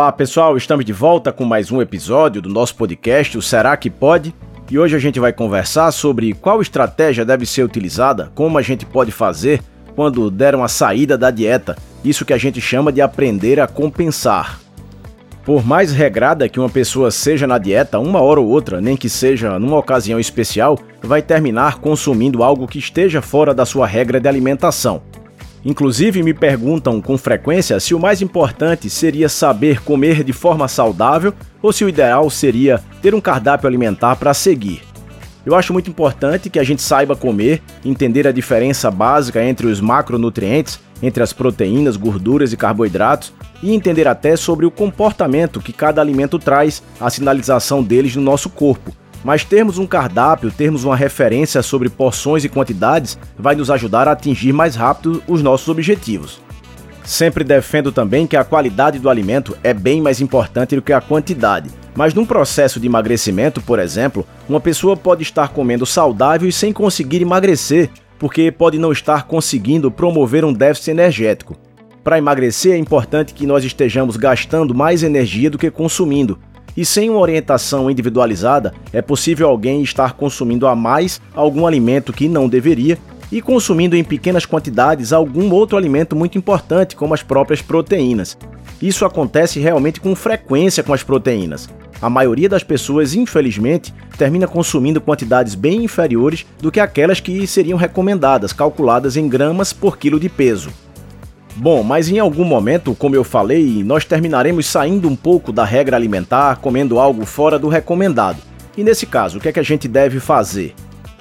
Olá pessoal, estamos de volta com mais um episódio do nosso podcast, o Será que Pode? E hoje a gente vai conversar sobre qual estratégia deve ser utilizada, como a gente pode fazer quando der uma saída da dieta, isso que a gente chama de aprender a compensar. Por mais regrada que uma pessoa seja na dieta, uma hora ou outra, nem que seja numa ocasião especial, vai terminar consumindo algo que esteja fora da sua regra de alimentação. Inclusive, me perguntam com frequência se o mais importante seria saber comer de forma saudável ou se o ideal seria ter um cardápio alimentar para seguir. Eu acho muito importante que a gente saiba comer, entender a diferença básica entre os macronutrientes, entre as proteínas, gorduras e carboidratos, e entender até sobre o comportamento que cada alimento traz, a sinalização deles no nosso corpo. Mas termos um cardápio, termos uma referência sobre porções e quantidades, vai nos ajudar a atingir mais rápido os nossos objetivos. Sempre defendo também que a qualidade do alimento é bem mais importante do que a quantidade. Mas num processo de emagrecimento, por exemplo, uma pessoa pode estar comendo saudável e sem conseguir emagrecer, porque pode não estar conseguindo promover um déficit energético. Para emagrecer é importante que nós estejamos gastando mais energia do que consumindo. E sem uma orientação individualizada, é possível alguém estar consumindo a mais algum alimento que não deveria e consumindo em pequenas quantidades algum outro alimento muito importante, como as próprias proteínas. Isso acontece realmente com frequência com as proteínas. A maioria das pessoas, infelizmente, termina consumindo quantidades bem inferiores do que aquelas que seriam recomendadas, calculadas em gramas por quilo de peso. Bom, mas em algum momento, como eu falei, nós terminaremos saindo um pouco da regra alimentar, comendo algo fora do recomendado. E nesse caso, o que é que a gente deve fazer?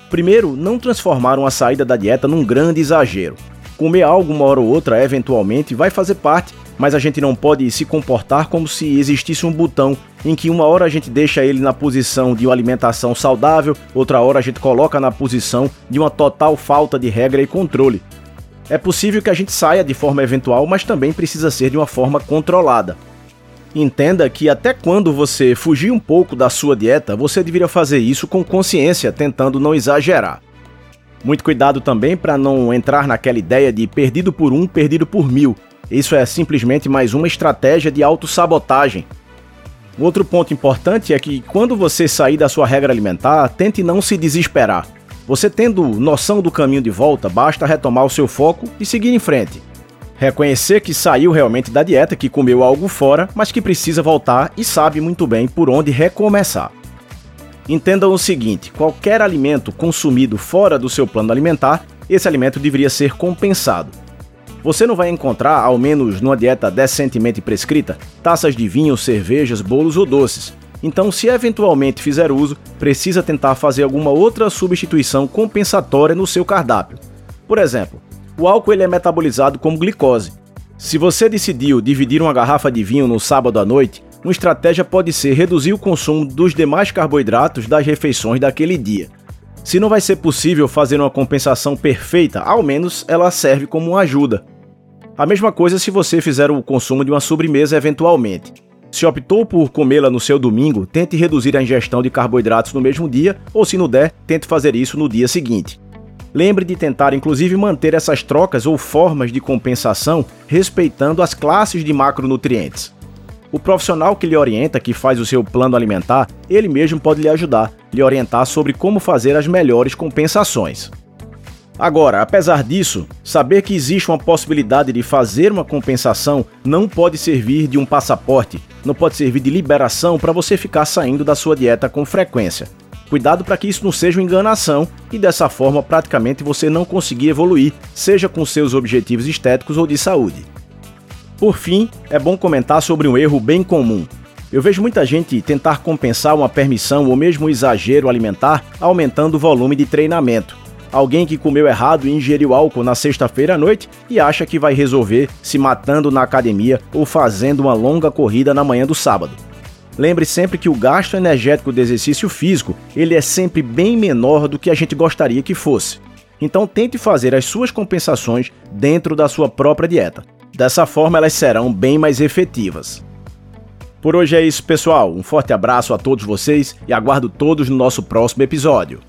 Primeiro, não transformar uma saída da dieta num grande exagero. Comer algo uma hora ou outra, eventualmente, vai fazer parte, mas a gente não pode se comportar como se existisse um botão em que uma hora a gente deixa ele na posição de uma alimentação saudável, outra hora a gente coloca na posição de uma total falta de regra e controle. É possível que a gente saia de forma eventual, mas também precisa ser de uma forma controlada. Entenda que até quando você fugir um pouco da sua dieta, você deveria fazer isso com consciência, tentando não exagerar. Muito cuidado também para não entrar naquela ideia de perdido por um, perdido por mil. Isso é simplesmente mais uma estratégia de autossabotagem. Outro ponto importante é que quando você sair da sua regra alimentar, tente não se desesperar. Você tendo noção do caminho de volta, basta retomar o seu foco e seguir em frente. Reconhecer que saiu realmente da dieta, que comeu algo fora, mas que precisa voltar e sabe muito bem por onde recomeçar. Entendam o seguinte: qualquer alimento consumido fora do seu plano alimentar, esse alimento deveria ser compensado. Você não vai encontrar, ao menos numa dieta decentemente prescrita, taças de vinho, cervejas, bolos ou doces. Então, se eventualmente fizer uso, precisa tentar fazer alguma outra substituição compensatória no seu cardápio. Por exemplo, o álcool ele é metabolizado como glicose. Se você decidiu dividir uma garrafa de vinho no sábado à noite, uma estratégia pode ser reduzir o consumo dos demais carboidratos das refeições daquele dia. Se não vai ser possível fazer uma compensação perfeita, ao menos ela serve como uma ajuda. A mesma coisa se você fizer o consumo de uma sobremesa eventualmente. Se optou por comê-la no seu domingo, tente reduzir a ingestão de carboidratos no mesmo dia, ou se não der, tente fazer isso no dia seguinte. Lembre de tentar inclusive manter essas trocas ou formas de compensação respeitando as classes de macronutrientes. O profissional que lhe orienta, que faz o seu plano alimentar, ele mesmo pode lhe ajudar, lhe orientar sobre como fazer as melhores compensações. Agora, apesar disso, saber que existe uma possibilidade de fazer uma compensação não pode servir de um passaporte, não pode servir de liberação para você ficar saindo da sua dieta com frequência. Cuidado para que isso não seja uma enganação e dessa forma praticamente você não conseguir evoluir, seja com seus objetivos estéticos ou de saúde. Por fim, é bom comentar sobre um erro bem comum. Eu vejo muita gente tentar compensar uma permissão ou mesmo um exagero alimentar aumentando o volume de treinamento alguém que comeu errado e ingeriu álcool na sexta-feira à noite e acha que vai resolver se matando na academia ou fazendo uma longa corrida na manhã do sábado. Lembre sempre que o gasto energético do exercício físico, ele é sempre bem menor do que a gente gostaria que fosse. Então tente fazer as suas compensações dentro da sua própria dieta. Dessa forma elas serão bem mais efetivas. Por hoje é isso, pessoal. Um forte abraço a todos vocês e aguardo todos no nosso próximo episódio.